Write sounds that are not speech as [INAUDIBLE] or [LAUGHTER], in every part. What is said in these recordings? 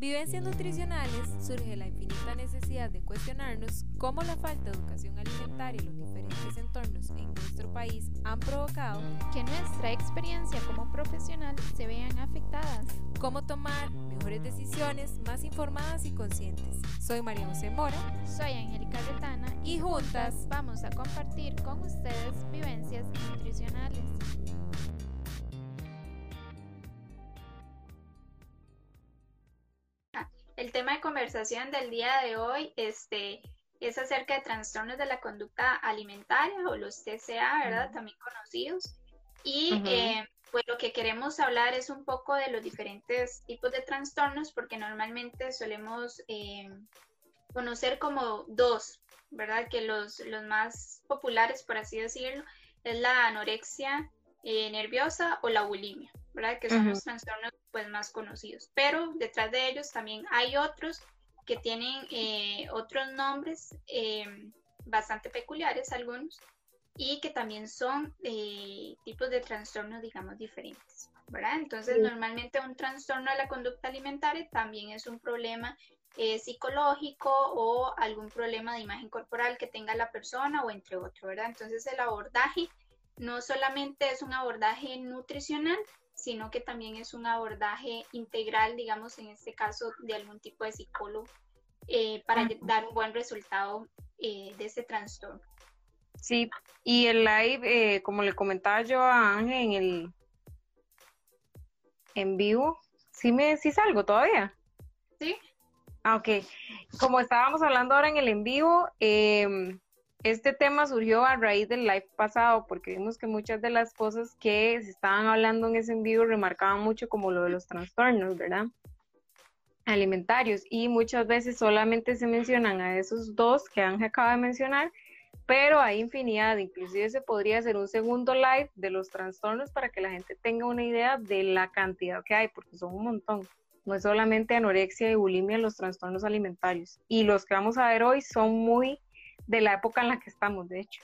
Vivencias nutricionales surge la infinita necesidad de cuestionarnos cómo la falta de educación alimentaria y los diferentes entornos en nuestro país han provocado que nuestra experiencia como profesional se vean afectadas. Cómo tomar mejores decisiones más informadas y conscientes. Soy María José Mora. Soy Angélica Retana. Y juntas vamos a compartir con ustedes vivencias nutricionales. El tema de conversación del día de hoy este, es acerca de trastornos de la conducta alimentaria o los TCA, ¿verdad? También conocidos. Y eh, pues lo que queremos hablar es un poco de los diferentes tipos de trastornos porque normalmente solemos eh, conocer como dos, ¿verdad? Que los, los más populares, por así decirlo, es la anorexia eh, nerviosa o la bulimia, ¿verdad? Que son los trastornos pues más conocidos. Pero detrás de ellos también hay otros que tienen eh, otros nombres eh, bastante peculiares algunos y que también son eh, tipos de trastornos digamos diferentes, ¿verdad? Entonces normalmente un trastorno de la conducta alimentaria también es un problema psicológico o algún problema de imagen corporal que tenga la persona o entre otros, ¿verdad? Entonces el abordaje no solamente es un abordaje nutricional, sino que también es un abordaje integral, digamos, en este caso, de algún tipo de psicólogo, eh, para dar un buen resultado eh, de ese trastorno. Sí, y el live, eh, como le comentaba yo a Ángel en el en vivo, ¿sí me sí salgo todavía? Sí. Ah, ok. Como estábamos hablando ahora en el en vivo, eh, este tema surgió a raíz del live pasado, porque vimos que muchas de las cosas que se estaban hablando en ese en vivo remarcaban mucho como lo de los trastornos, ¿verdad? Alimentarios. Y muchas veces solamente se mencionan a esos dos que Ángel acaba de mencionar, pero hay infinidad, inclusive se podría hacer un segundo live de los trastornos para que la gente tenga una idea de la cantidad que hay, porque son un montón. No es solamente anorexia y bulimia los trastornos alimentarios. Y los que vamos a ver hoy son muy de la época en la que estamos, de hecho.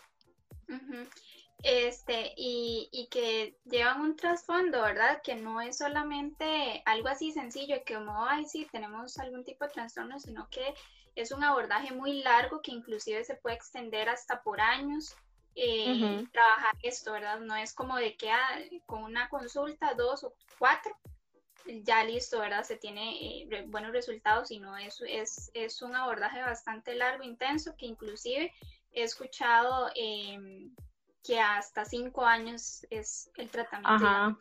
Este, y, y, que llevan un trasfondo, ¿verdad? Que no es solamente algo así sencillo, que como, ay, sí, tenemos algún tipo de trastorno, sino que es un abordaje muy largo que inclusive se puede extender hasta por años. Eh, trabajar esto, ¿verdad? No es como de que ah, con una consulta, dos o cuatro, ya listo, ¿verdad? Se tiene eh, buenos resultados, sino es, es, es un abordaje bastante largo, intenso, que inclusive he escuchado em, que hasta cinco años es el tratamiento.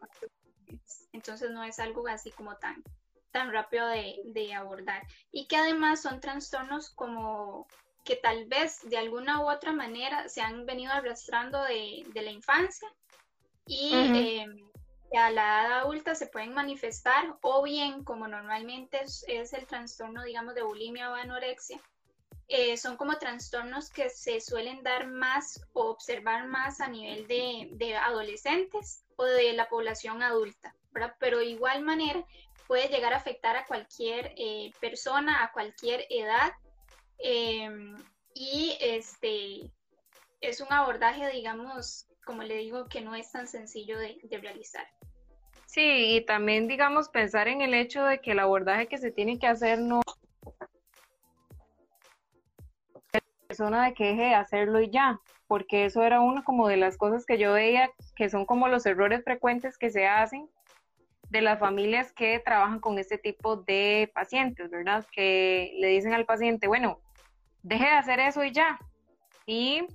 Entonces no es algo así como tan, tan rápido de, de, abordar. Y que además son trastornos como que tal vez de alguna u otra manera se han venido arrastrando de, de la infancia y a la edad adulta se pueden manifestar o bien como normalmente es, el trastorno digamos de bulimia o anorexia eh, son como trastornos que se suelen dar más o observar más a nivel de, adolescentes o de la población adulta, pero de igual manera puede llegar a afectar a cualquier eh, persona, a cualquier edad em, y este es un abordaje, digamos, como le digo, que no es tan sencillo de realizar. Sí, y también, digamos, pensar en el hecho de que el abordaje que se tiene que hacer no persona de que deje de hacerlo y ya, porque eso era una como de las cosas que yo veía que son como los errores frecuentes que se hacen de las familias que trabajan con este tipo de pacientes, ¿verdad? Que le dicen al paciente, bueno, deje de hacer eso y ya. Y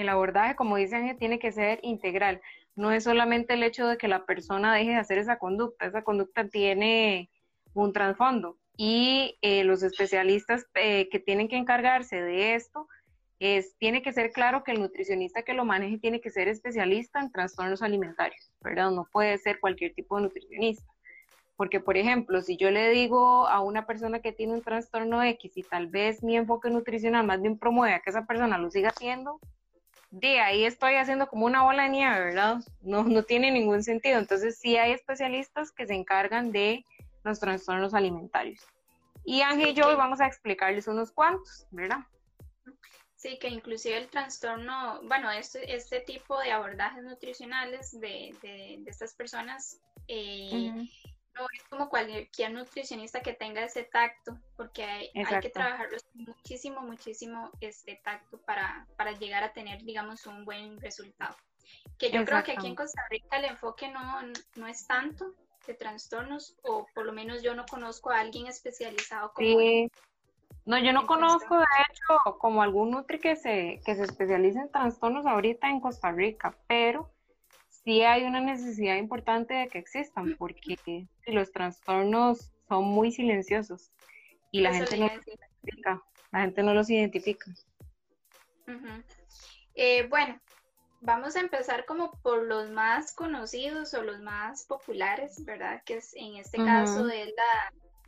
el abordaje, como dicen, tiene que ser integral no es solamente el hecho de que la persona deje de hacer esa conducta, esa conducta tiene un trasfondo y eh, los especialistas eh, que tienen que encargarse de esto, es, tiene que ser claro que el nutricionista que lo maneje tiene que ser especialista en trastornos alimentarios, ¿verdad? No puede ser cualquier tipo de nutricionista. Porque, por ejemplo, si yo le digo a una persona que tiene un trastorno X y tal vez mi enfoque nutricional más bien promueve a que esa persona lo siga haciendo, de ahí estoy haciendo como una bola de nieve, ¿verdad? No, no tiene ningún sentido. Entonces sí hay especialistas que se encargan de los trastornos alimentarios. Y Ángel y yo hoy vamos a explicarles unos cuantos, ¿verdad? Sí, que inclusive el trastorno, bueno, este, este tipo de abordajes nutricionales de, de, estas personas eh, no es como cualquier nutricionista que tenga ese tacto, porque hay, hay que trabajarlo muchísimo, muchísimo este tacto para, para llegar a tener, digamos, un buen resultado. Que yo creo que aquí en Costa Rica el enfoque no, no es tanto de trastornos, o por lo menos yo no conozco a alguien especializado como sí. No, yo no conozco, de hecho, como algún nutri que se, que se especialice en trastornos ahorita en Costa Rica, pero sí hay una necesidad importante de que existan, porque los trastornos son muy silenciosos y la gente no los identifica. La gente no los identifica. Eh, bueno, vamos a empezar como por los más conocidos o los más populares, ¿verdad? Que es en este caso es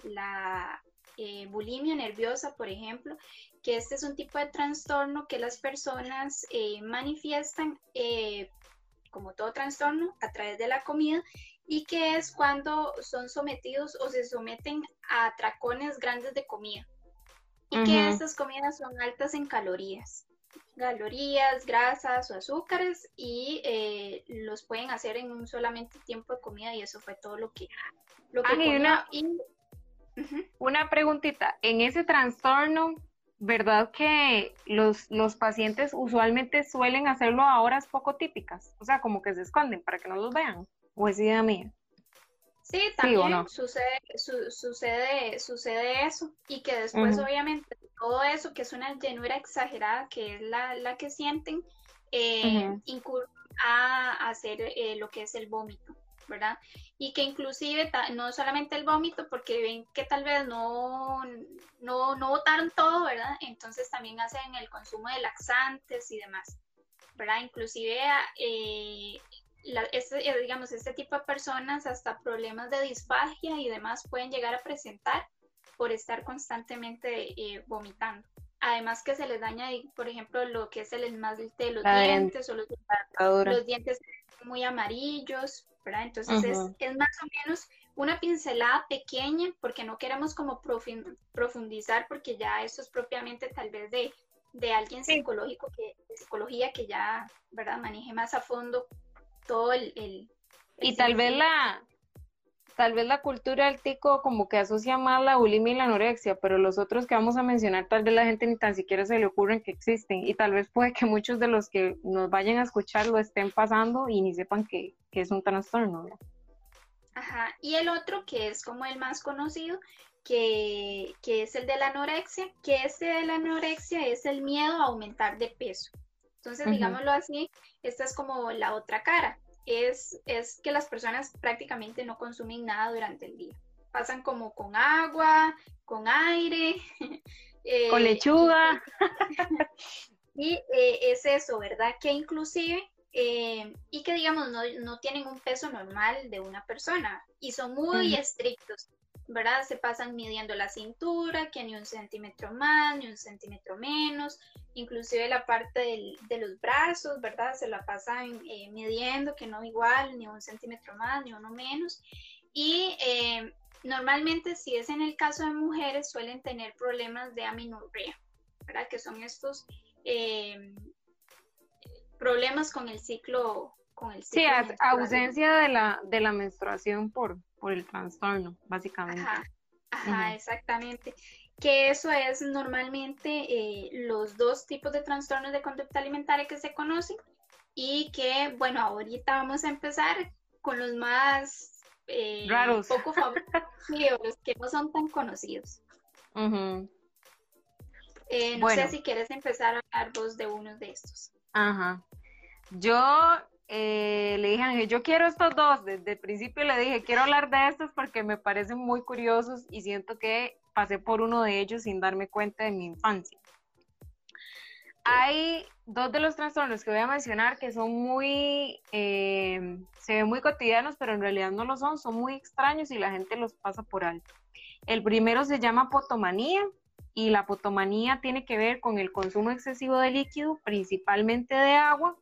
la, la eh, bulimia nerviosa, por ejemplo, que este es un tipo de trastorno que las personas eh, manifiestan como todo trastorno, a través de la comida y que es cuando son sometidos o se someten a atracones grandes de comida. Y que estas comidas son altas en calorías, calorías, grasas o azúcares y eh, los pueden hacer en un solamente tiempo de comida y eso fue todo lo que lo que una, una preguntita, en ese trastorno ¿verdad que los, los pacientes usualmente suelen hacerlo a horas poco típicas? O sea, como que se esconden para que no los vean. ¿O es idea mía? Sí, también sucede, sucede, sucede eso. Y que después, obviamente, todo eso, que es una llenura exagerada, que es la, la que sienten, eh, incurre a hacer eh, lo que es el vómito. ¿Verdad? Y que inclusive no solamente el vómito, porque ven que tal vez no, no, no botaron todo, ¿verdad? Entonces también hacen el consumo de laxantes y demás, ¿verdad? Inclusive, eh, este, eh, digamos, este tipo de personas hasta problemas de disfagia y demás pueden llegar a presentar por estar constantemente eh, vomitando. Además que se les daña, por ejemplo, lo que es el esmalte de los dientes o los, los dientes muy amarillos, ¿verdad? Entonces es, es, más o menos una pincelada pequeña porque no queremos como profundizar porque ya eso es propiamente tal vez de, de alguien psicológico que, de psicología que ya, ¿verdad? Maneje más a fondo todo el... el, y tal vez la, tal vez la cultura del tico como que asocia más la bulimia y la anorexia, pero los otros que vamos a mencionar tal vez la gente ni tan siquiera se le ocurren que existen y tal vez puede que muchos de los que nos vayan a escuchar lo estén pasando y ni sepan que, es un trastorno. Ajá, y el otro que es como el más conocido, que, es el de la anorexia, que este de la anorexia es el miedo a aumentar de peso. Entonces, digámoslo así, esta es como la otra cara es, es que las personas prácticamente no consumen nada durante el día. Pasan como con agua, con aire. [LAUGHS] Eh, con lechuga. y eh, es eso, ¿verdad? Que inclusive, eh, y que digamos, no, no, tienen un peso normal de una persona y son muy estrictos. ¿verdad? Se pasan midiendo la cintura, que ni un centímetro más, ni un centímetro menos, inclusive la parte de los brazos, ¿verdad? Se la pasan eh, midiendo, que no igual, ni un centímetro más, ni uno menos. Y eh, normalmente, si es en el caso de mujeres, suelen tener problemas de aminorrea, ¿verdad? Que son estos eh, problemas con el ciclo. Con el ciclo sí, ausencia de la, de la menstruación por, por el trastorno, básicamente. Ajá, exactamente. Que eso es normalmente eh, los dos tipos de trastornos de conducta alimentaria que se conocen y que, bueno, ahorita vamos a empezar con los más eh, raros, poco [LAUGHS] los que no son tan conocidos. Eh, no sé si quieres empezar a hablar vos de uno de estos. Ajá. Yo eh, le dije yo quiero estos dos. Desde el principio le dije, quiero hablar de estos porque me parecen muy curiosos y siento que pasé por uno de ellos sin darme cuenta de mi infancia. Hay dos de los trastornos que voy a mencionar que son muy, eh, se ven muy cotidianos, pero en realidad no lo son, son muy extraños y la gente los pasa por alto. El primero se llama potomanía y la potomanía tiene que ver con el consumo excesivo de líquido, principalmente de agua,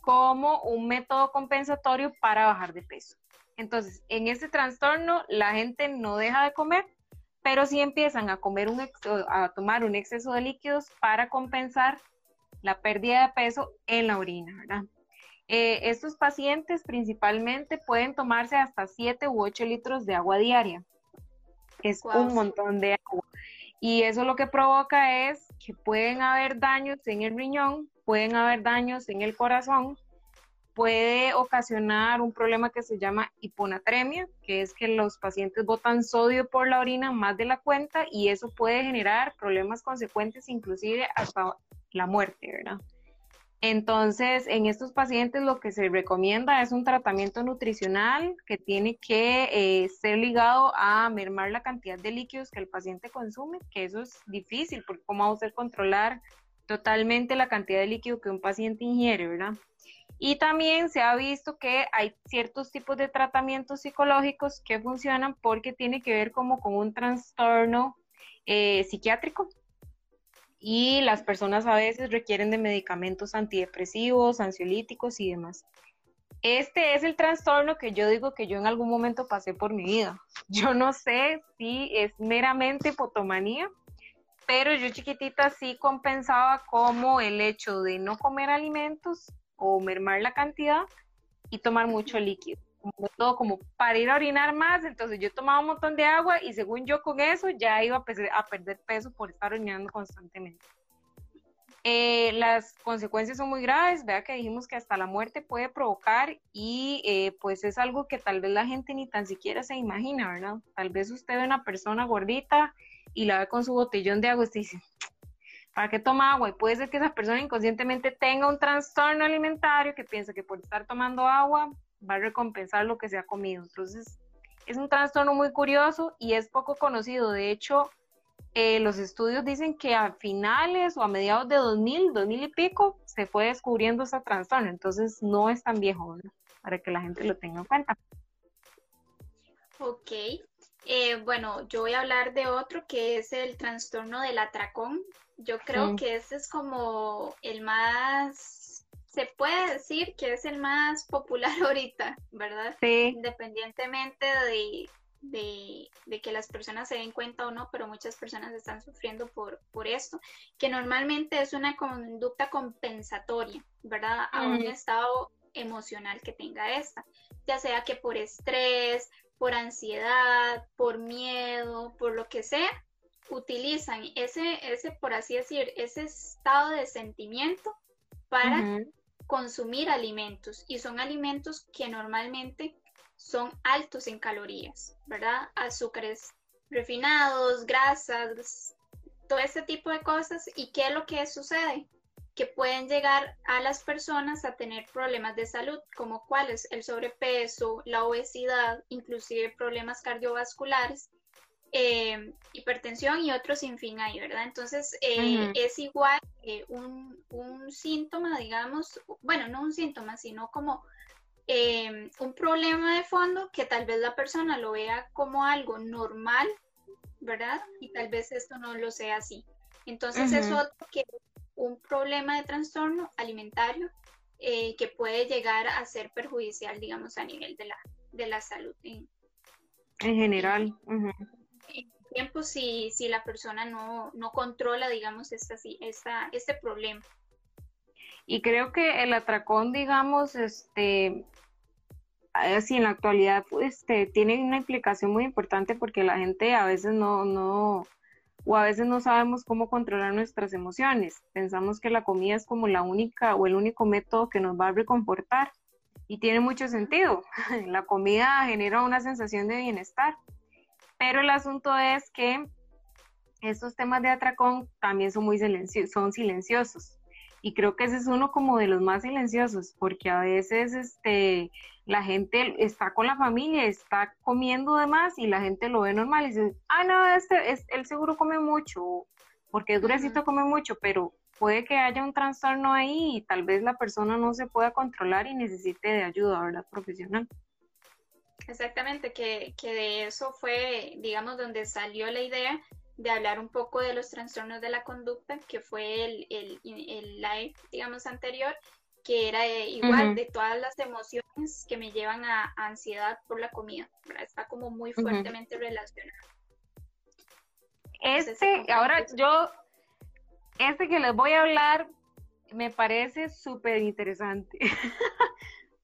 como un método compensatorio para bajar de peso. Entonces, en este trastorno, la gente no deja de comer, pero sí empiezan a comer un a tomar un exceso de líquidos para compensar la pérdida de peso en la orina, ¿verdad? Eh, estos pacientes principalmente pueden tomarse hasta 7 u 8 litros de agua diaria. Es un montón de agua. Y eso lo que provoca es que pueden haber daños en el riñón, pueden haber daños en el corazón, puede ocasionar un problema que se llama hiponatremia, que es que los pacientes botan sodio por la orina más de la cuenta y eso puede generar problemas consecuentes, inclusive hasta la muerte, ¿verdad? Entonces, en estos pacientes lo que se recomienda es un tratamiento nutricional que tiene que eh, ser ligado a mermar la cantidad de líquidos que el paciente consume, que eso es difícil porque cómo vamos a controlar totalmente la cantidad de líquido que un paciente ingiere, ¿verdad? Y también se ha visto que hay ciertos tipos de tratamientos psicológicos que funcionan porque tiene que ver como con un trastorno eh, psiquiátrico y las personas a veces requieren de medicamentos antidepresivos, ansiolíticos y demás. Este es el trastorno que yo digo que yo en algún momento pasé por mi vida. [LAUGHS] Yo no sé si es meramente fotomanía, pero yo chiquitita sí compensaba como el hecho de no comer alimentos o mermar la cantidad y tomar mucho líquido como todo como para ir a orinar más, entonces yo tomaba un montón de agua y según yo con eso ya iba a, perder peso por estar orinando constantemente. Eh, las consecuencias son muy graves, vea que dijimos que hasta la muerte puede provocar y eh, pues es algo que tal vez la gente ni tan siquiera se imagina, ¿verdad? Tal vez usted ve una persona gordita y la ve con su botellón de agua y dice, ¿para qué toma agua? Y puede ser que esa persona inconscientemente tenga un trastorno alimentario que piensa que por estar tomando agua va a recompensar lo que se ha comido. Entonces, es un trastorno muy curioso y es poco conocido. De hecho, eh, los estudios dicen que a finales o a mediados de 2000, 2000 y pico, se fue descubriendo ese trastorno. Entonces, no es tan viejo, para que la gente lo tenga en cuenta. Ok. Eh, bueno, yo voy a hablar de otro que es el trastorno del atracón. Yo creo que ese es como el más se puede decir que es el más popular [LAUGHS] ahorita, ¿verdad? Sí. Independientemente de, que las personas se den cuenta o no, pero muchas personas están sufriendo por, por esto, que normalmente es una conducta compensatoria, ¿verdad? A un estado emocional que tenga esta, ya sea que por estrés, por ansiedad, por miedo, por lo que sea, utilizan ese, ese por así decir, ese estado de sentimiento para consumir alimentos y son alimentos que normalmente son altos en calorías, ¿verdad? Azúcares refinados, grasas, todo este tipo de cosas. ¿Y qué es lo que sucede? Que pueden llegar a las personas a tener problemas de salud, como cuáles, el sobrepeso, la obesidad, inclusive problemas cardiovasculares, eh, hipertensión y otros sin fin ahí, ¿verdad? Entonces eh, es igual un, un, síntoma, digamos, bueno, no un síntoma, sino como eh, un problema de fondo que tal vez la persona lo vea como algo normal, ¿verdad? Y tal vez esto no lo sea así. Entonces es otro que un problema de trastorno alimentario que puede llegar a ser perjudicial, digamos, a nivel de la, de la salud en, general tiempo si, si la persona no, no controla, digamos, esta, esta, este problema. Y creo que el atracón, digamos, este, así en la actualidad, este, tiene una implicación muy importante porque la gente a veces no, no, o a veces no sabemos cómo controlar nuestras emociones. Pensamos que la comida es como la única o el único método que nos va a reconfortar. Y tiene mucho sentido. [LAUGHS] La comida genera una sensación de bienestar. Pero el asunto es que estos temas de atracón también son muy son silenciosos. Y creo que ese es uno como de los más silenciosos, porque a veces este, la gente está con la familia, está comiendo de más y la gente lo ve normal y dice, ah, no, este, es, él seguro come mucho, porque es gruesito, come mucho, pero puede que haya un trastorno ahí y tal vez la persona no se pueda controlar y necesite de ayuda, ¿verdad? Profesional. Exactamente, que, que de eso fue, digamos, donde salió la idea de hablar un poco de los trastornos de la conducta, que fue el, el, el live, digamos, anterior, que era igual de todas las emociones que me llevan a, ansiedad por la comida, está como muy fuertemente relacionado. Este, ahora yo, este que les voy a hablar me parece súper interesante. [LAUGHS]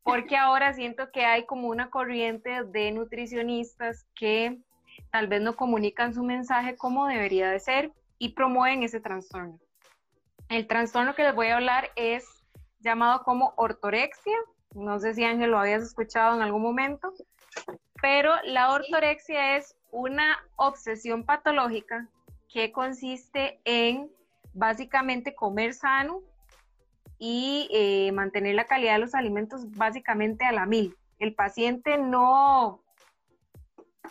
porque ahora siento que hay como una corriente de nutricionistas que tal vez no comunican su mensaje como debería de ser y promueven ese trastorno. El trastorno que les voy a hablar es llamado como ortorexia. No sé si Ángel lo habías escuchado en algún momento, pero la ortorexia es una obsesión patológica que consiste en básicamente comer sano y eh, mantener la calidad de los alimentos básicamente a la mil. El paciente no,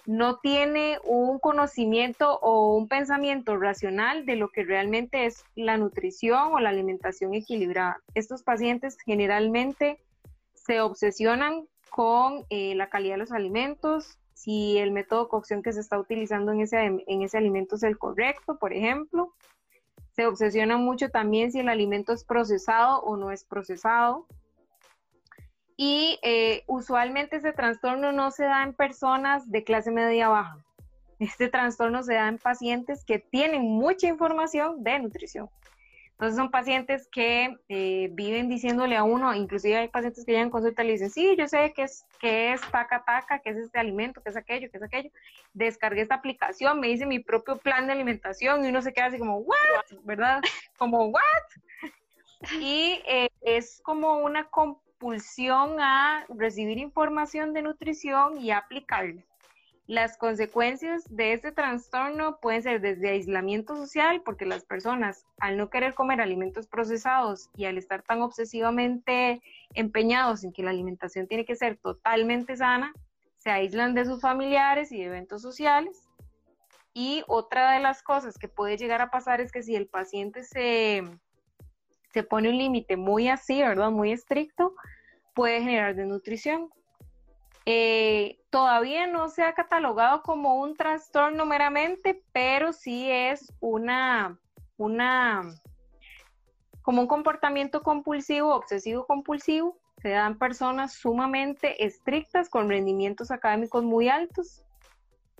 no tiene un conocimiento o un pensamiento racional de lo que realmente es la nutrición o la alimentación equilibrada. Estos pacientes generalmente se obsesionan con eh, la calidad de los alimentos, si el método de cocción que se está utilizando en ese, en ese alimento es el correcto, por ejemplo. Se obsesionan mucho también si el alimento es procesado o no es procesado y eh, usualmente ese trastorno no se da en personas de clase media baja. Este trastorno se da en pacientes que tienen mucha información de nutrición. Entonces son pacientes que eh, viven diciéndole a uno, inclusive hay pacientes que llegan a consulta y le dicen, sí, yo sé que es, que es taca taca, que es este alimento, que es aquello, que es aquello. Descargué esta aplicación, me hice mi propio plan de alimentación y uno se queda así como, ¿what? ¿Verdad? [LAUGHS] Como, ¿what? Y eh, es como una pulsión a recibir información de nutrición y aplicarla. Las consecuencias de este trastorno pueden ser desde aislamiento social, porque las personas al no querer comer alimentos procesados y al estar tan obsesivamente empeñados en que la alimentación tiene que ser totalmente sana, se aíslan de sus familiares y de eventos sociales. Y otra de las cosas que puede llegar a pasar es que si el paciente se, se pone un límite muy así, ¿verdad? Muy estricto, puede generar desnutrición. Eh, todavía no se ha catalogado como un trastorno meramente, pero sí es una, una, como un comportamiento compulsivo, obsesivo compulsivo. Se dan personas sumamente estrictas con rendimientos académicos muy altos.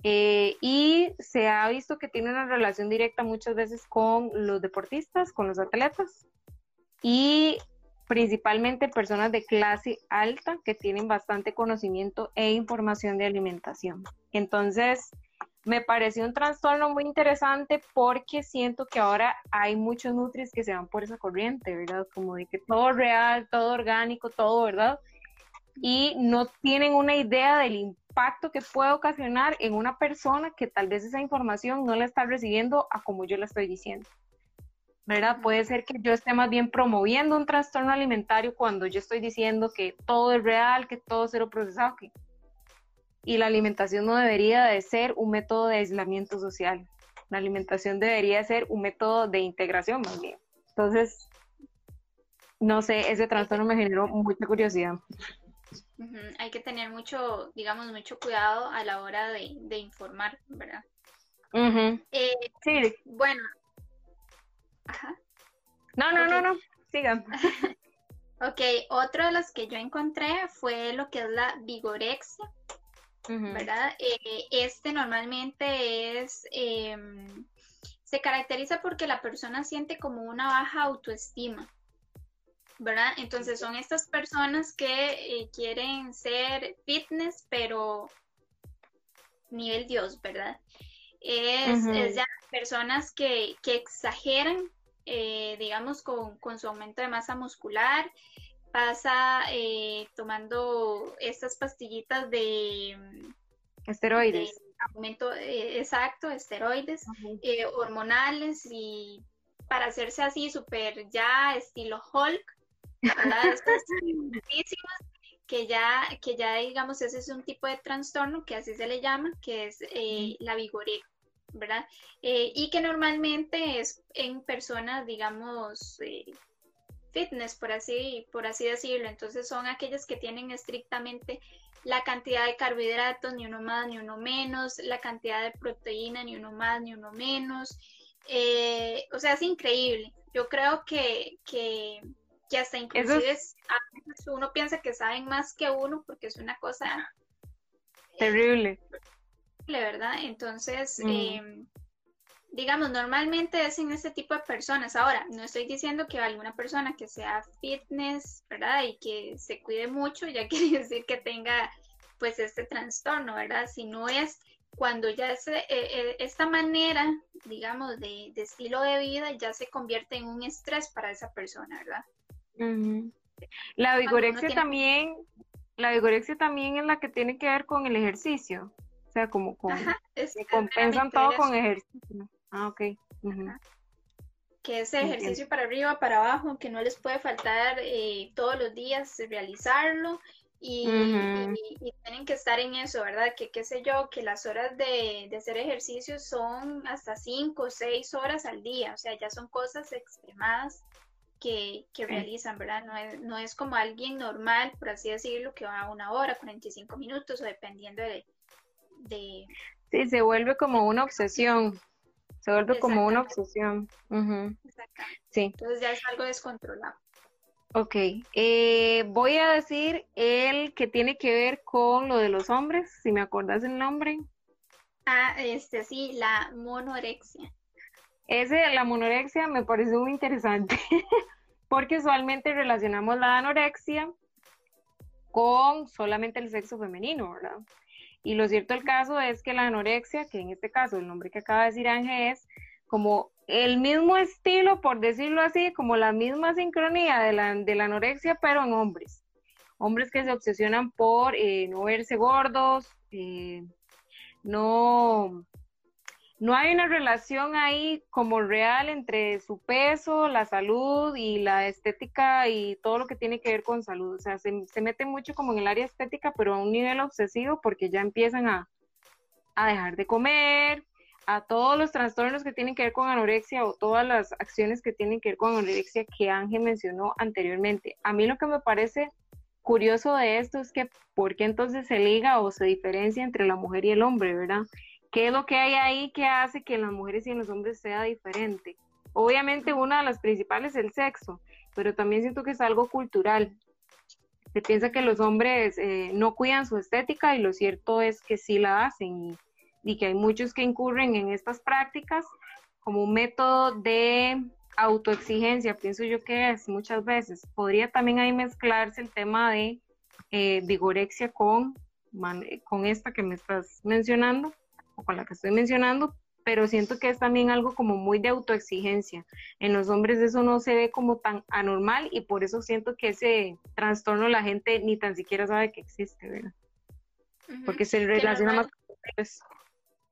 Eh, y se ha visto que tiene una relación directa muchas veces con los deportistas, con los atletas. Y principalmente personas de clase alta que tienen bastante conocimiento e información de alimentación. Entonces, me pareció un trastorno muy interesante porque siento que ahora hay muchos nutris que se van por esa corriente, ¿verdad? Como de que todo real, todo orgánico, todo, ¿verdad? Y no tienen una idea del impacto que puede ocasionar en una persona que tal vez esa información no la está recibiendo a como yo la estoy diciendo. ¿Verdad? Puede ser que yo esté más bien promoviendo un trastorno alimentario cuando yo estoy diciendo que todo es real, que todo es cero procesado. Y la alimentación no debería de ser un método de aislamiento social. La alimentación debería ser un método de integración más bien. Entonces, no sé, ese trastorno me generó mucha curiosidad. Hay que tener mucho, digamos, mucho cuidado a la hora de, informar, ¿verdad? Eh, sí. Bueno, no, no, no, no, sigan. [LAUGHS] ok, otro de los que yo encontré fue lo que es la vigorexia, ¿verdad? Eh, este normalmente es, em, se caracteriza porque la persona siente como una baja autoestima, ¿verdad? Entonces son estas personas que eh, quieren ser fitness, pero nivel Dios, ¿verdad? Es, ya personas que, que exageran eh, digamos, con, su aumento de masa muscular, pasa eh, tomando estas pastillitas de esteroides. aumento eh, exacto, esteroides, hormonales y para hacerse así súper ya estilo Hulk, [LAUGHS] que ya, que ya digamos ese es un tipo de trastorno que así se le llama, que es la vigorexia ¿verdad? Eh, y que normalmente es en personas, digamos, eh, fitness, por así, por así decirlo. Entonces son aquellas que tienen estrictamente la cantidad de carbohidratos, ni uno más ni uno menos, la cantidad de proteína, ni uno más ni uno menos. Eh, o sea, es increíble. Yo creo que, que, que hasta inclusive uno piensa que saben más que uno porque es una cosa terrible. ¿Verdad? Entonces, em, digamos, normalmente es en este tipo de personas. Ahora, no estoy diciendo que alguna persona que sea fitness, ¿verdad? Y que se cuide mucho, ya [LAUGHS] quiere decir que tenga pues este trastorno, ¿verdad? Si no es cuando ya se, eh, eh, esta manera, digamos, de, estilo de vida ya se convierte en un estrés para esa persona, ¿verdad? La vigorexia también, la vigorexia también es la que tiene que ver con el ejercicio. O sea, como con, compensan todo con ejercicio. Ah, ok. Que ese ejercicio para arriba, para abajo, que no les puede faltar eh, todos los días realizarlo y, tienen que estar en eso, ¿verdad? Que qué sé yo, que las horas de, hacer ejercicio son hasta cinco o seis horas al día, o sea, ya son cosas extremadas que, realizan, ¿verdad? No es, no es como alguien normal, por así decirlo, que va a una hora, 45 minutos o dependiendo de... de... Sí, se vuelve como una obsesión, se vuelve como una obsesión. Sí. Entonces ya es algo descontrolado. Ok, eh, voy a decir el que tiene que ver con lo de los hombres, si me acordás el nombre. Ah, este sí, la monorexia. Ese, la monorexia, me parece muy interesante, [LAUGHS] porque usualmente relacionamos la anorexia con solamente el sexo femenino, ¿verdad? Y lo cierto del caso es que la anorexia, que en este caso el nombre que acaba de decir Ángel es como el mismo estilo, por decirlo así, como la misma sincronía de la, de la anorexia, pero en hombres. Hombres que se obsesionan por eh, no verse gordos, eh, no, no hay una relación ahí como real entre su peso, la salud y la estética y todo lo que tiene que ver con salud. O sea, se, mete mucho como en el área estética, pero a un nivel obsesivo porque ya empiezan a, a dejar de comer, a todos los trastornos que tienen que ver con anorexia o todas las acciones que tienen que ver con anorexia que Ángel mencionó anteriormente. A mí lo que me parece curioso de esto es que por qué entonces se liga o se diferencia entre la mujer y el hombre, ¿verdad? ¿Qué es lo que hay ahí que hace que en las mujeres y en los hombres sea diferente? Obviamente una de las principales es el sexo, pero también siento que es algo cultural. Se piensa que los hombres eh, no cuidan su estética y lo cierto es que sí la hacen y que hay muchos que incurren en estas prácticas como un método de autoexigencia, pienso yo que es muchas veces. Podría también ahí mezclarse el tema de eh, vigorexia con, con esta que me estás mencionando, con la que estoy mencionando, pero siento que es también algo como muy de autoexigencia. En los hombres eso no se ve como tan anormal y por eso siento que ese trastorno la gente ni tan siquiera sabe que existe, ¿verdad? Porque se relaciona más con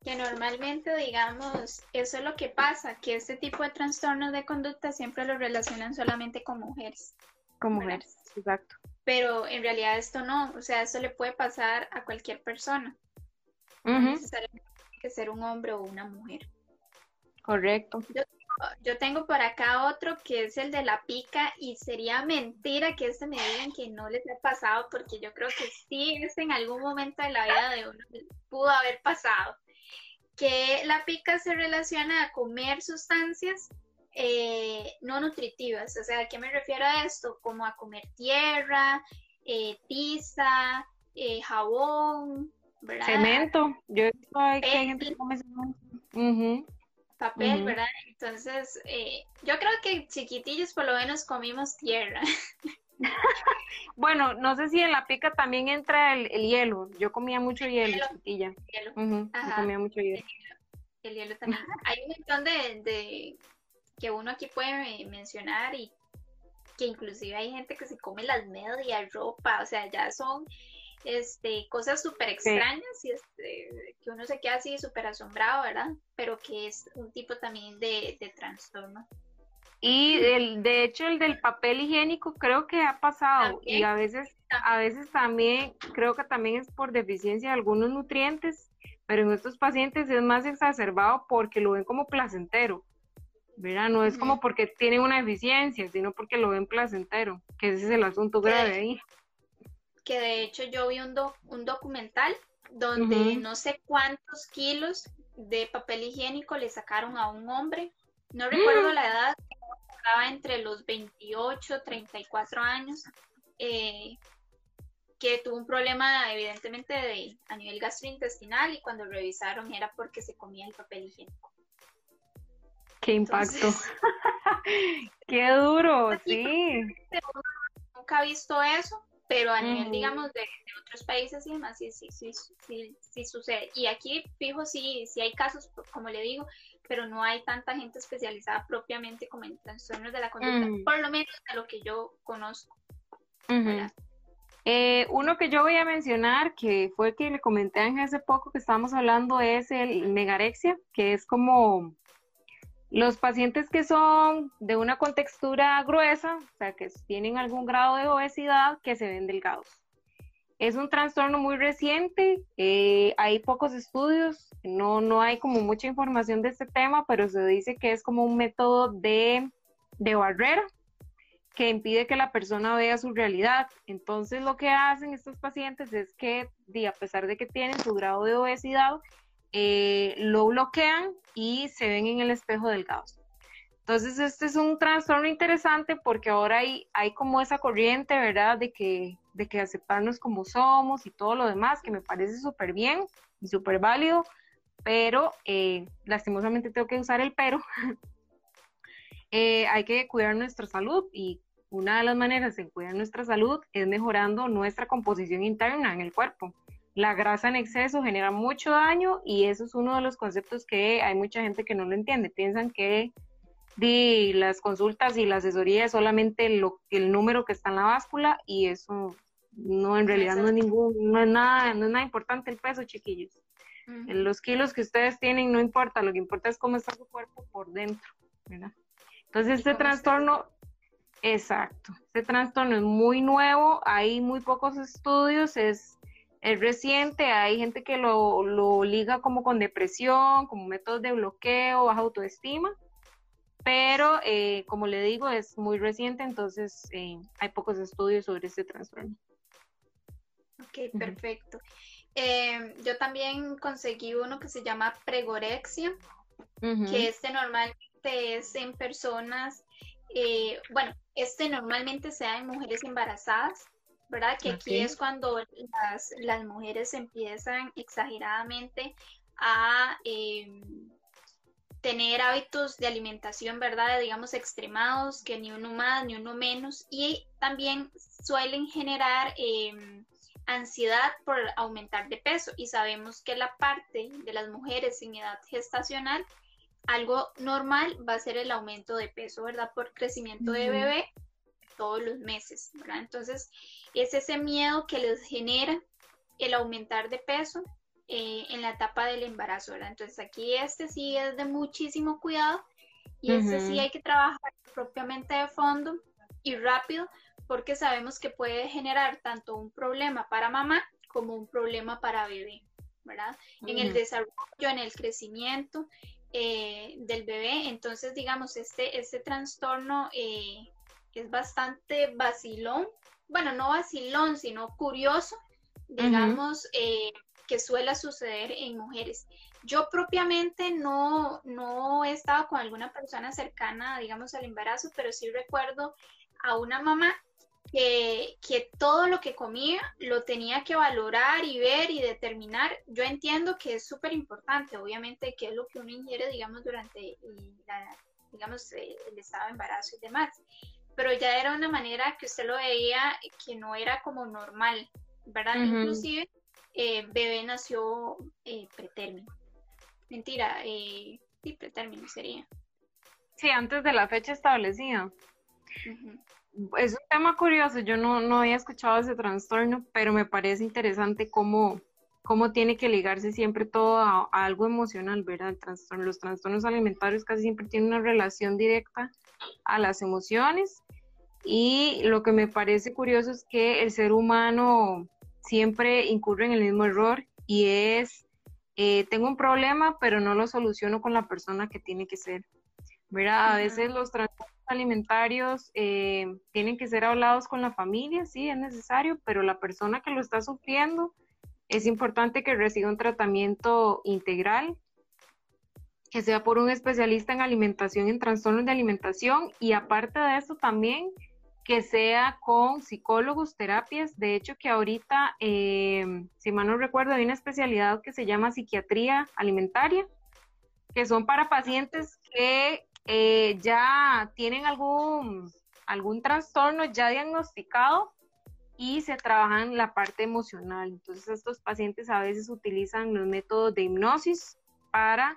que normalmente, digamos, eso es lo que pasa, que este tipo de trastornos de conducta siempre lo relacionan solamente con mujeres. Con mujeres, exacto. Pero en realidad esto no, o sea, esto le puede pasar a cualquier persona. No necesariamente que ser un hombre o una mujer. Correcto. Yo, yo, tengo por acá otro que es el de la pica y sería mentira que este me digan que no les ha pasado porque yo creo que sí, es en algún momento de la vida de uno pudo haber pasado que la pica se relaciona a comer sustancias eh, no nutritivas. O sea, ¿a qué me refiero a esto? Como a comer tierra, eh, tiza, eh, jabón, ¿verdad? Cemento. Yo he visto que hay gente que come cemento. Papel, ¿verdad? Entonces, yo creo que chiquitillos por lo menos comimos tierra. [LAUGHS] bueno, no sé si en la pica también entra el, hielo. Yo comía mucho hielo, chiquitilla. comía mucho hielo. El hielo también. Hay un montón de, que uno aquí puede mencionar y que inclusive hay gente que se come las medias, ropa, o sea, ya son este, cosas súper extrañas y este, que uno se queda así súper asombrado, ¿verdad? Pero que es un tipo también de, de trastorno. Y el, de hecho el del papel higiénico creo que ha pasado y a veces, a veces también, creo que también es por deficiencia de algunos nutrientes, pero en estos pacientes es más exacerbado porque lo ven como placentero, ¿verdad? No es como porque tienen una deficiencia, sino porque lo ven placentero, que ese es el asunto grave ahí. Que de hecho yo vi un, un documental donde no sé cuántos kilos de papel higiénico le sacaron a un hombre, no recuerdo la edad, estaba entre los 28, 34 años, eh, que tuvo un problema evidentemente de, a nivel gastrointestinal y cuando revisaron era porque se comía el papel higiénico. Qué impacto. [LAUGHS] [LAUGHS] Qué duro, sí. Nunca he visto eso, pero a nivel, digamos, de, otros países y demás, sí, sí, sí, sí, sí, sucede. Y aquí, fijo, sí, sí hay casos, como le digo, pero no hay tanta gente especializada propiamente como en trastornos de la conducta, mm. por lo menos de lo que yo conozco. Eh, uno que yo voy a mencionar, que fue que le comenté a hace poco que estábamos hablando, es el megarexia, que es como los pacientes que son de una contextura gruesa, o sea, que tienen algún grado de obesidad, que se ven delgados. Es un trastorno muy reciente, eh, hay pocos estudios, no, no hay como mucha información de este tema, pero se dice que es como un método de, barrera que impide que la persona vea su realidad. Entonces lo que hacen estos pacientes es que, a pesar de que tienen su grado de obesidad, eh, lo bloquean y se ven en el espejo delgados. Entonces, este es un trastorno interesante porque ahora hay, hay como esa corriente, ¿verdad? De que de que aceptarnos como somos y todo lo demás, que me parece súper bien y súper válido, pero eh, lastimosamente tengo que usar el pero. [LAUGHS] Eh, hay que cuidar nuestra salud y una de las maneras de cuidar nuestra salud es mejorando nuestra composición interna en el cuerpo. La grasa en exceso genera mucho daño y eso es uno de los conceptos que hay mucha gente que no lo entiende. Piensan que de las consultas y la asesoría es solamente lo, el número que está en la báscula y eso no, en realidad no es ningún, no es nada, no es nada importante el peso, chiquillos. Los kilos que ustedes tienen no importa, lo que importa es cómo está su cuerpo por dentro, ¿verdad? Entonces este trastorno, exacto, este trastorno es muy nuevo, hay muy pocos estudios, es, es reciente, hay gente que lo, lo liga como con depresión, como métodos de bloqueo, baja autoestima, pero eh, como le digo, es muy reciente, entonces eh, hay pocos estudios sobre este trastorno. Ok, perfecto. Em, yo también conseguí uno que se llama pregorexia, que este normalmente es en personas, eh, bueno, este normalmente se da en mujeres embarazadas, ¿verdad? Que aquí es cuando las, las mujeres empiezan exageradamente a em, tener hábitos de alimentación, ¿verdad? Digamos extremados, que ni uno más ni uno menos, y también suelen generar em, ansiedad por aumentar de peso y sabemos que la parte de las mujeres en edad gestacional, algo normal va a ser el aumento de peso, ¿verdad? Por crecimiento de bebé todos los meses, ¿verdad? Entonces, es ese miedo que les genera el aumentar de peso eh, en la etapa del embarazo, ¿verdad? Entonces, aquí este sí es de muchísimo cuidado y este sí hay que trabajar propiamente de fondo y rápido porque sabemos que puede generar tanto un problema para mamá como un problema para bebé, ¿verdad? En el desarrollo, en el crecimiento eh, del bebé. Entonces, digamos, este, este trastorno eh, es bastante vacilón, bueno, no vacilón, sino curioso, digamos, eh, que suele suceder en mujeres. Yo propiamente no, no he estado con alguna persona cercana, digamos, al embarazo, pero sí recuerdo a una mamá que, todo lo que comía lo tenía que valorar y ver y determinar. Yo entiendo que es súper importante, obviamente, que es lo que uno ingiere, digamos, durante digamos, eh, el estado de embarazo y demás. Pero ya era una manera que usted lo veía que no era como normal, ¿verdad? Inclusive, eh, bebé nació eh, pretérmino. Mentira, eh, sí, pretérmino sería. Sí, antes de la fecha establecida es un tema curioso, yo no, no había escuchado ese trastorno, pero me parece interesante cómo, cómo tiene que ligarse siempre todo a, algo emocional, ¿verdad? trastorno, los trastornos alimentarios casi siempre tienen una relación directa a las emociones y lo que me parece curioso es que el ser humano siempre incurre en el mismo error y es, eh, tengo un problema, pero no lo soluciono con la persona que tiene que ser. ¿verdad? A veces los trastornos alimentarios eh, tienen que ser hablados con la familia, sí, es necesario, pero la persona que lo está sufriendo es importante que reciba un tratamiento integral, que sea por un especialista en alimentación, en trastornos de alimentación y aparte de eso también que sea con psicólogos, terapias. De hecho, que ahorita, eh, si mal no recuerdo, hay una especialidad que se llama psiquiatría alimentaria, que son para pacientes que eh, ya tienen algún, algún trastorno ya diagnosticado y se trabaja en la parte emocional. Entonces estos pacientes a veces utilizan los métodos de hipnosis para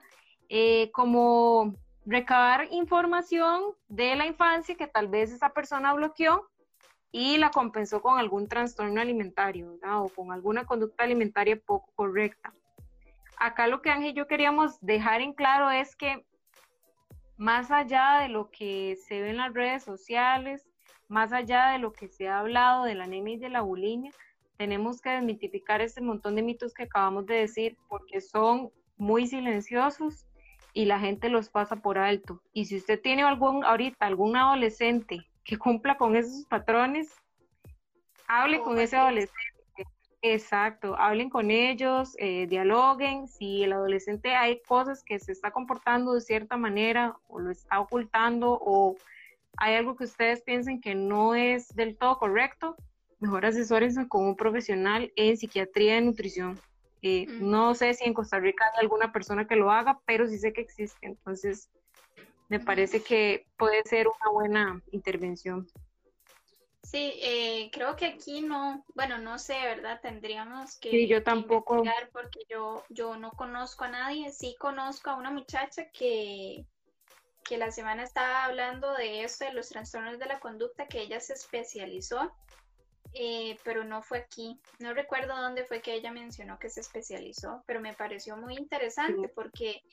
eh, como recabar información de la infancia que tal vez esa persona bloqueó y la compensó con algún trastorno alimentario o con alguna conducta alimentaria poco correcta. Acá lo que Ángel y yo queríamos dejar en claro es que más allá de lo que se ve en las redes sociales, más allá de lo que se ha hablado de la anemia y de la bulimia, tenemos que desmitificar este montón de mitos que acabamos de decir porque son muy silenciosos y la gente los pasa por alto. Y si usted tiene algún ahorita algún adolescente que cumpla con esos patrones, hable con ese adolescente. Exacto, hablen con ellos, eh, dialoguen. Si el adolescente hay cosas que se está comportando de cierta manera o lo está ocultando o hay algo que ustedes piensen que no es del todo correcto, mejor asesórense con un profesional en psiquiatría y nutrición. Eh, no sé si en Costa Rica hay alguna persona que lo haga, pero sí sé que existe. Entonces, me parece que puede ser una buena intervención. Sí, eh, creo que aquí no, bueno, no sé, ¿verdad? Tendríamos que, sí, yo tampoco. porque yo, yo no conozco a nadie. Sí conozco a una muchacha que, que la semana estaba hablando de esto, de los trastornos de la conducta, que ella se especializó eh, pero no fue aquí. No recuerdo dónde fue que ella mencionó que se especializó, pero me pareció muy interesante porque,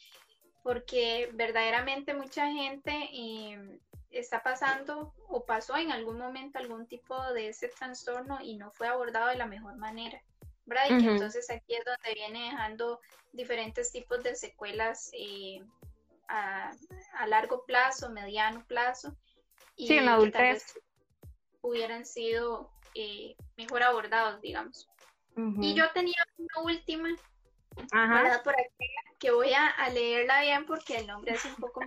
porque verdaderamente mucha gente em, está pasando o pasó en algún momento algún tipo de ese trastorno y no fue abordado de la mejor manera. ¿verdad? Y que entonces aquí es donde viene dejando diferentes tipos de secuelas eh, a, largo plazo, mediano plazo. Y sí, en la adultez. hubieran sido eh, mejor abordados, digamos. Y yo tenía una última, Por aquí, que voy a, leerla bien porque el nombre es un poco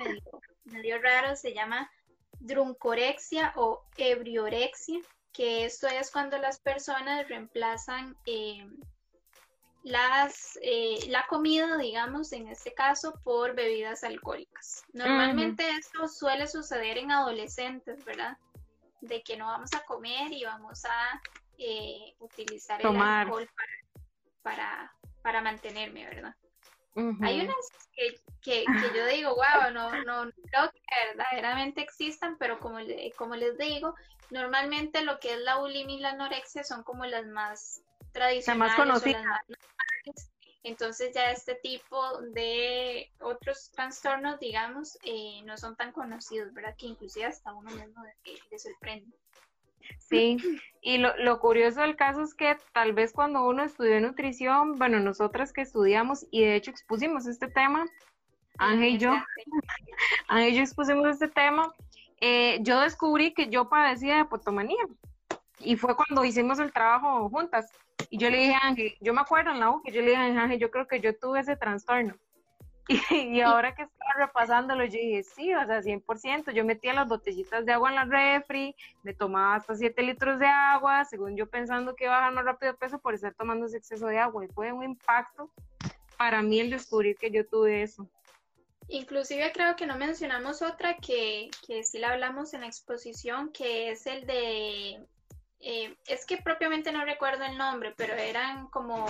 medio, raro, se llama druncorexia o ebriorexia, que esto es cuando las personas reemplazan eh, las, eh, la comida, digamos, en este caso, por bebidas alcohólicas. Normalmente esto suele suceder en adolescentes, ¿verdad? De que no vamos a comer y vamos a eh, utilizar el alcohol para, para, mantenerme, ¿verdad? Hay unas que, que, yo digo, wow, no, no creo que verdaderamente existan, pero como, como les digo, normalmente lo que es la bulimia y la anorexia son como las más tradicionales. más conocidas. Entonces ya este tipo de otros trastornos, digamos, eh, no son tan conocidos, ¿verdad? Que inclusive hasta uno mismo le sorprende. Sí, y lo, lo, curioso del caso es que tal vez cuando uno estudió nutrición, bueno, nosotras que estudiamos y de hecho expusimos este tema, Ángel y yo, Ángel y yo expusimos este tema, eh, yo descubrí que yo padecía de potomanía y fue cuando hicimos el trabajo juntas. Y yo le dije a Ángel, yo me acuerdo en la U que yo le dije a Ángel, yo creo que yo tuve ese trastorno. [LAUGHS] Y, ahora que estaba repasándolo, yo dije, sí, o sea, 100%. Yo metía las botellitas de agua en la refri, me tomaba hasta 7 litros de agua, según yo pensando que iba a bajar más rápido peso por estar tomando ese exceso de agua. Y fue un impacto para mí el descubrir que yo tuve eso. Inclusive creo que no mencionamos otra que, que sí la hablamos en la exposición, que es el de eh, es que propiamente no recuerdo el nombre, pero eran como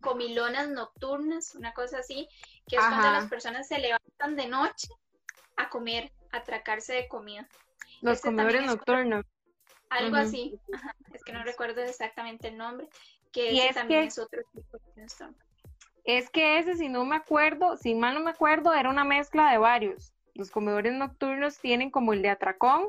comilonas nocturnas, una cosa así, que es cuando las personas se levantan de noche a comer, a atracarse de comida. Los comedores nocturnos. Algo así, es que no recuerdo exactamente el nombre, que también es otro tipo de trastorno. Es que ese, si no me acuerdo, si mal no me acuerdo, era una mezcla de varios. Los comedores nocturnos tienen como el de atracón,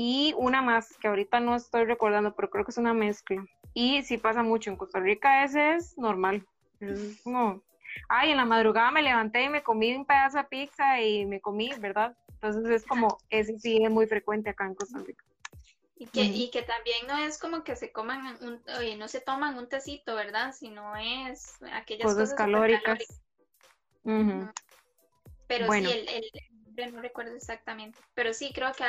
y una más que ahorita no estoy recordando, pero creo que es una mezcla. Y sí pasa mucho en Costa Rica, ese es normal. Es como, ay, en la madrugada me levanté y me comí un pedazo de pizza y me comí, ¿verdad? Entonces es como, ese sí es muy frecuente acá en Costa Rica. Y que, y que también no es como que se coman, un, no se toman un tecito, ¿verdad? Sino es aquellas cosas, calóricas. Pero sí, el, el, no recuerdo exactamente, pero sí creo que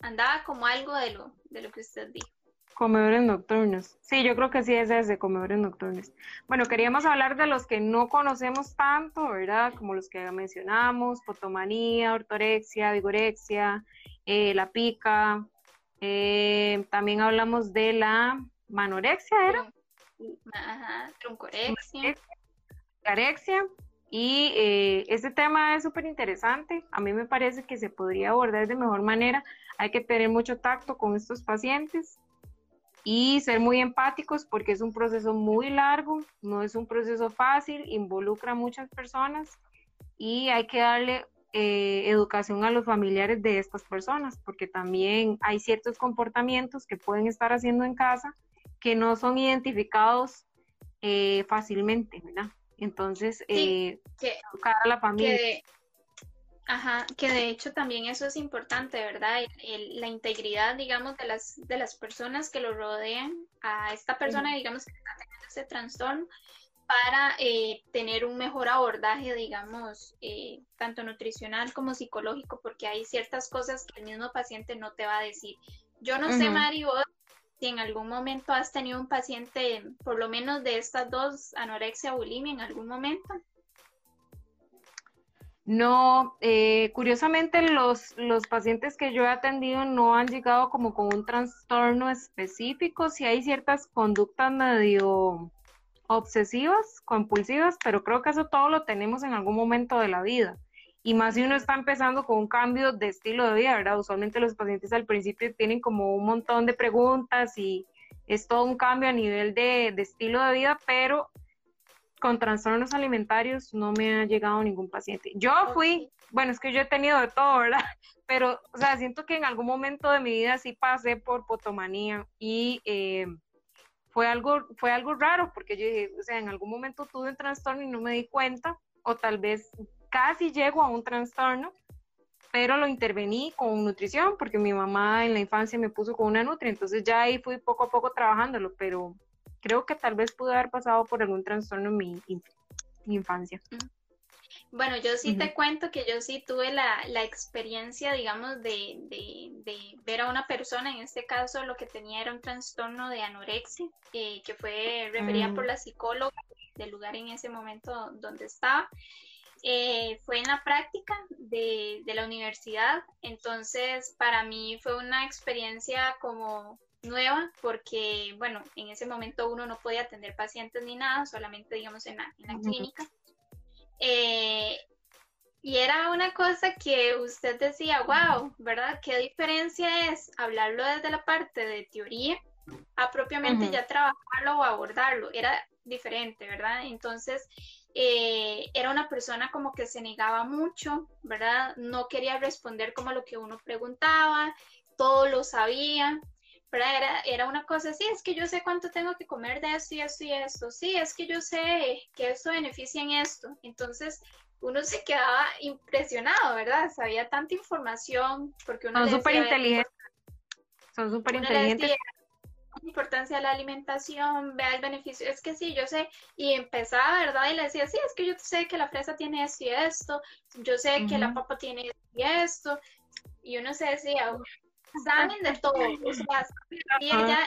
andaba como algo de lo, de lo que usted dijo. Comedores nocturnos. Sí, yo creo que sí es ese, comedores nocturnos. Bueno, queríamos hablar de los que no conocemos tanto, ¿verdad? Como los que mencionamos, potomanía, ortorexia, vigorexia, eh, la pica. Eh, también hablamos de la manorexia, ¿era? Ajá, truncorexia. Carexia. Y eh, este tema es súper interesante. A mí me parece que se podría abordar de mejor manera. Hay que tener mucho tacto con estos pacientes y ser muy empáticos porque es un proceso muy largo, no es un proceso fácil, involucra a muchas personas y hay que darle eh, educación a los familiares de estas personas porque también hay ciertos comportamientos que pueden estar haciendo en casa que no son identificados eh, fácilmente, ¿verdad? Entonces, eh, que, a la familia. Que ajá, que de hecho también eso es importante, ¿verdad? la integridad, digamos, de las, de las personas que lo rodean a esta persona, digamos, que está teniendo ese trastorno para eh, tener un mejor abordaje, digamos, eh, tanto nutricional como psicológico, porque hay ciertas cosas que el mismo paciente no te va a decir. Yo no sé, Mari, vos si en algún momento has tenido un paciente, por lo menos de estas dos, anorexia, bulimia, en algún momento. No, eh, curiosamente los, los pacientes que yo he atendido no han llegado como con un trastorno específico, si hay ciertas conductas medio obsesivas, compulsivas, pero creo que eso todo lo tenemos en algún momento de la vida. Y más si uno está empezando con un cambio de estilo de vida, ¿verdad? Usualmente los pacientes al principio tienen como un montón de preguntas y es todo un cambio a nivel de, estilo de vida, pero con trastornos alimentarios no me ha llegado ningún paciente. Yo fui, bueno, es que yo he tenido de todo, ¿verdad? [LAUGHS] Pero, o sea, siento que en algún momento de mi vida sí pasé por potomanía y eh, fue, algo, fue algo raro porque yo dije, o sea, en algún momento tuve un trastorno y no me di cuenta, o tal vez casi llego a un trastorno, pero lo intervení con nutrición porque mi mamá en la infancia me puso con una nutri, entonces ya ahí fui poco a poco trabajándolo, pero creo que tal vez pude haber pasado por algún trastorno en mi, infancia. Bueno, yo sí te cuento que yo sí tuve la, experiencia, digamos, de, ver a una persona, en este caso lo que tenía era un trastorno de anorexia, eh, que fue referida por mm. la psicóloga del lugar en ese momento donde estaba. Eh, fue en la práctica de, la universidad, entonces para mí fue una experiencia como nueva porque, bueno, en ese momento uno no podía atender pacientes ni nada, solamente digamos en la, clínica. Eh, y era una cosa que usted decía, wow, ¿verdad? ¿Qué diferencia es hablarlo desde la parte de teoría a propiamente ya trabajarlo o abordarlo? Era diferente, ¿verdad? Entonces, eh, era una persona como que se negaba mucho, ¿verdad? No quería responder como lo que uno preguntaba, todo lo sabía, ¿verdad? Era, era una cosa así, es que yo sé cuánto tengo que comer de esto y esto y esto, sí, es que yo sé que esto beneficia en esto. Entonces, uno se quedaba impresionado, ¿verdad? Sabía tanta información porque uno... Son súper inteligentes. Son súper inteligentes importancia de la alimentación, vea el beneficio, es que sí, yo sé, y empezaba, ¿verdad? Y le decía, sí, es que yo sé que la fresa tiene esto y esto, yo sé que la papa tiene esto y esto, y uno se decía, saben de todo, o sea,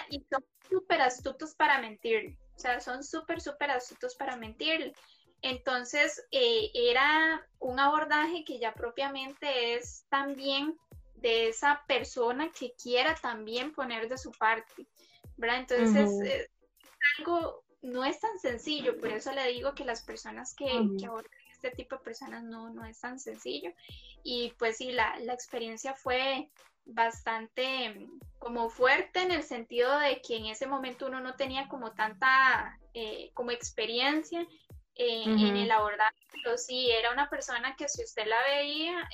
y son súper astutos para mentir, o sea, son súper, súper astutos para mentir. Entonces, eh, era un abordaje que ya propiamente es también de esa persona que quiera también poner de su parte. ¿Verdad? Entonces, eh, algo, no es tan sencillo, por eso le digo que las personas que, abordan este tipo de personas no, no es tan sencillo. Y pues sí, la, experiencia fue bastante mm, como fuerte en el sentido de que en ese momento uno no tenía como tanta eh, como experiencia eh, en el abordaje, pero sí era una persona que si usted la veía,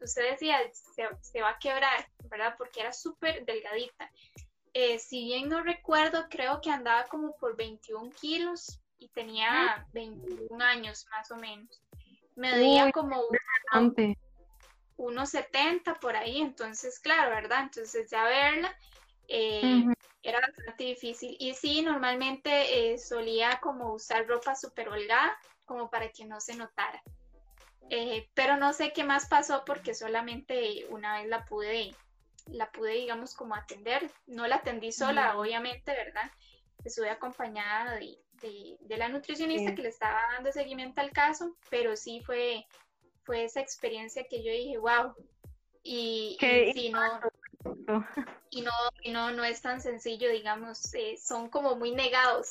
usted decía, se, se, va a quebrar, ¿verdad? Porque era súper delgadita. Eh, si bien no recuerdo, creo que andaba como por 21 kilos y tenía 21 años más o menos. Medía como unos 70 por ahí, entonces claro, ¿verdad? Entonces ya verla eh, era bastante difícil. Y sí, normalmente eh, solía como usar ropa súper holgada, como para que no se notara. pero no sé qué más pasó porque solamente una vez la pude la pude, digamos, como atender. No la atendí sola, obviamente, ¿verdad? Estuve acompañada de, de, la nutricionista que le estaba dando seguimiento al caso, pero sí fue, fue esa experiencia que yo dije, wow. Y, y no, [LAUGHS] y no, y no, no es tan sencillo, digamos, eh, son como muy negados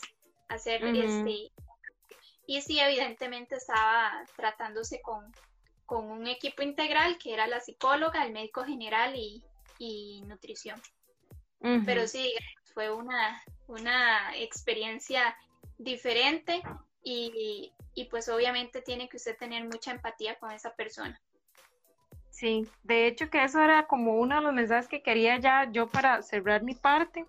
a hacer este. Y sí, evidentemente estaba tratándose con, con un equipo integral que era la psicóloga, el médico general y, y nutrición. Pero sí, fue una, una experiencia diferente y, y, pues obviamente tiene que usted tener mucha empatía con esa persona. Sí, de hecho que eso era como uno de los mensajes que quería ya yo para cerrar mi parte,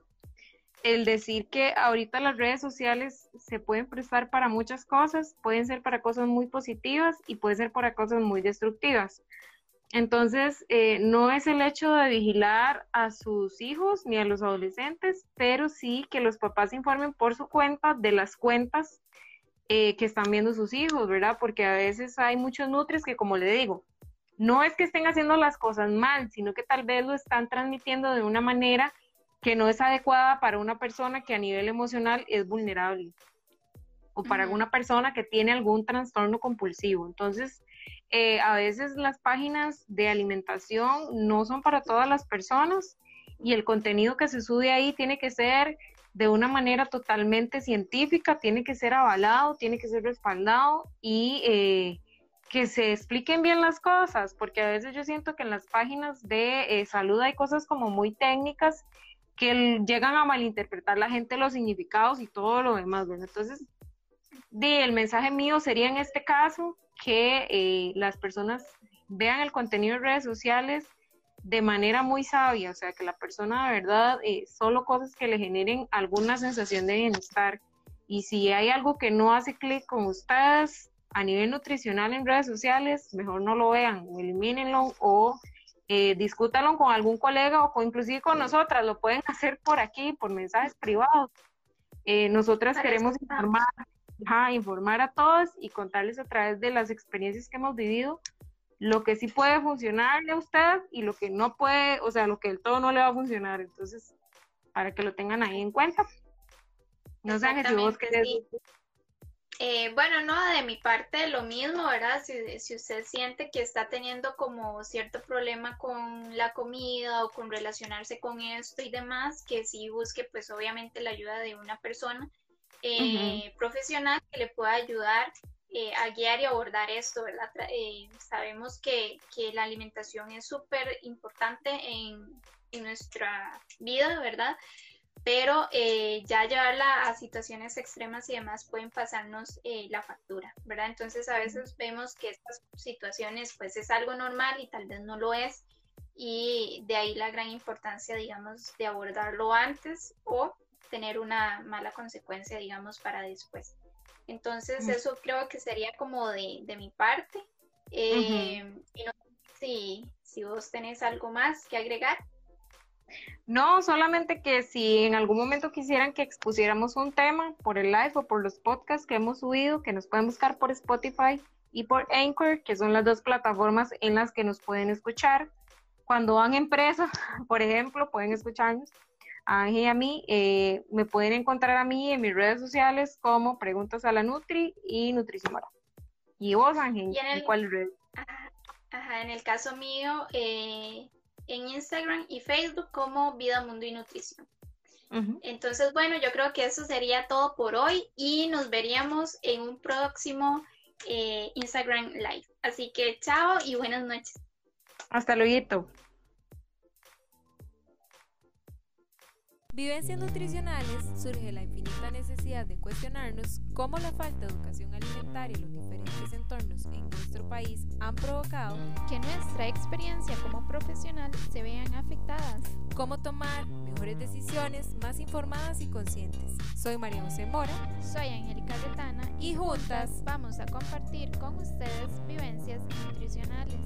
el decir que ahorita las redes sociales se pueden prestar para muchas cosas, pueden ser para cosas muy positivas y pueden ser para cosas muy destructivas. Entonces, eh, no es el hecho de vigilar a sus hijos ni a los adolescentes, pero sí que los papás informen por su cuenta de las cuentas eh, que están viendo sus hijos, ¿verdad? Porque a veces hay muchos nutres que, como le digo, no es que estén haciendo las cosas mal, sino que tal vez lo están transmitiendo de una manera que no es adecuada para una persona que a nivel emocional es vulnerable o para alguna persona que tiene algún trastorno compulsivo. Entonces, eh, a veces las páginas de alimentación no son para todas las personas y el contenido que se sube ahí tiene que ser de una manera totalmente científica, tiene que ser avalado, tiene que ser respaldado y eh, que se expliquen bien las cosas, porque a veces yo siento que en las páginas de eh, salud hay cosas como muy técnicas que llegan a malinterpretar la gente los significados y todo lo demás, Entonces, el mensaje mío sería en este caso que eh, las personas vean el contenido en redes sociales de manera muy sabia, o sea, que la persona de verdad, eh, solo cosas que le generen alguna sensación de bienestar. Y si hay algo que no hace clic con ustedes a nivel nutricional en redes sociales, mejor no lo vean, o elimínenlo o eh, discútanlo con algún colega o inclusive con nosotras, lo pueden [LAUGHS] hacer por aquí, por mensajes privados. Eh, nosotras queremos informar, informar a todos y contarles a través de las experiencias que hemos vivido lo que sí puede funcionarle a usted y lo que no puede, o sea, lo que del todo no le va a funcionar. Entonces, para que lo tengan ahí en cuenta. No sé si vos querés... Eh, bueno, no, de mi parte lo mismo, ¿verdad? Si, si, usted siente que está teniendo como cierto problema con la comida o con relacionarse con esto y demás, que sí busque pues obviamente la ayuda de una persona eh, profesional que le pueda ayudar eh, a guiar y abordar esto, ¿verdad? Eh, sabemos que, que, la alimentación es súper importante en, en, nuestra vida, ¿verdad? Pero eh, ya llevarla a situaciones extremas y demás pueden pasarnos la factura, ¿verdad? Entonces a veces vemos que estas situaciones pues es algo normal y tal vez no lo es y de ahí la gran importancia, digamos, de abordarlo antes o tener una mala consecuencia, digamos, para después. Entonces, eso creo que sería como de, mi parte. Eh, y no sé si, si vos tenés algo más que agregar. No, solamente que si en algún momento quisieran que expusiéramos un tema por el live o por los podcasts que hemos subido, que nos pueden buscar por Spotify y por Anchor, que son las dos plataformas en las que nos pueden escuchar. Cuando van en empresa, [LAUGHS] por ejemplo, pueden escucharnos. Ángel y a mí, eh, me pueden encontrar a mí en mis redes sociales como Preguntas a la Nutri y Nutricionora. ¿Y vos, Ángel? ¿En, cuál red? Ajá, en el caso mío, eh, en Instagram y Facebook como Vida, Mundo y Nutrición. Entonces, bueno, yo creo que eso sería todo por hoy y nos veríamos en un próximo eh, Instagram Live. Así que chao y buenas noches. Hasta luego. Vivencias nutricionales surge la infinita necesidad de cuestionarnos cómo la falta de educación alimentaria y los diferentes entornos en nuestro país han provocado que nuestra experiencia como profesional se vean afectadas. Cómo tomar mejores decisiones más informadas y conscientes. Soy María José Mora. Soy Angélica Retana. Y juntas vamos a compartir con ustedes vivencias nutricionales.